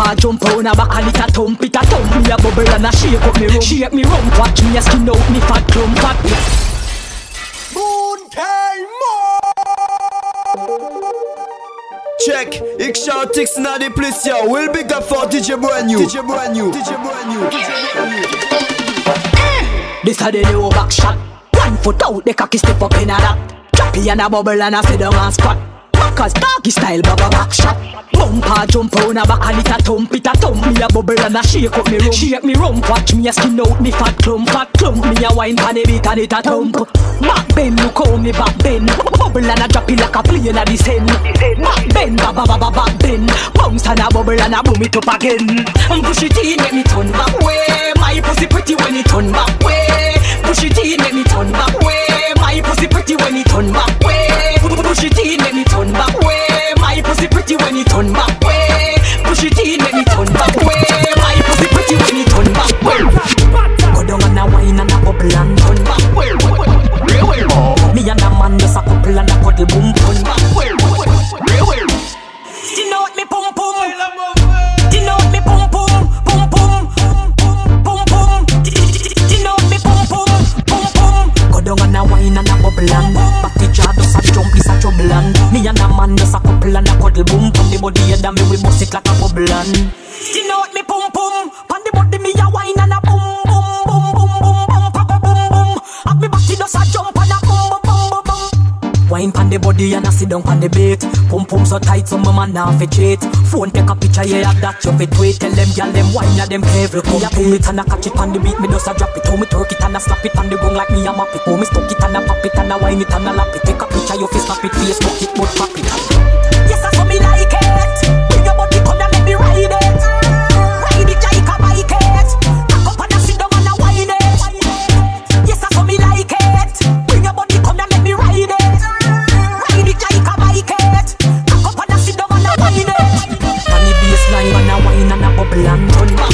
Bumper jump on a back and it a thump, it a thump. Me a bubble and a shake up me rum Shake me rum, watch me a skin out me fat clump fat. Moon Check, ik shout Tix na de plus yo. Will big up for DJ Brandnew. DJ Brandnew. DJ Brandnew. DJ Brandnew. Eh! This a the new back shot One foot out, the cocky step up in a that. Choppy and a bubble and a sit down and squat Backers doggy style, baba back shot Bumper jump on a back and it a thump, it a thump. Me a bubble and a shake up me rum Shake me rum, watch me a skin out me fat clump Fat clump, me a wine pan a bit and it a thump. Back bend, look how me back bend. Bubble and a drop it like a plane a descend Back bend, ba ba ba ba back bend. Bounce and a bubble and a boom it up again. Push it in, make me turn back way. My pussy pretty when it turn back way. Push it in, make me turn back way. My pussy pretty when it turn back way. Push it in, make me turn and a bubble and Batty jaw just a jump is a trouble and Me and a man just a couple and a cuddle boom Pon the body head and me we bust it like a bubble and You know me pum Wine pan the body and I sit down pan the bait Pum pum so tight so my man now fi cheat. Phone take a picture yeah have that you fit wait Tell them gyal them wine ya them careful come pull it and I catch it on the beat Me just a drop it. How me twerk it and I slap it on the gong like me a map it. How me stuck it and I pop it and I wine it and I lap it. Take a picture you fi snap it Facebook it but pop it London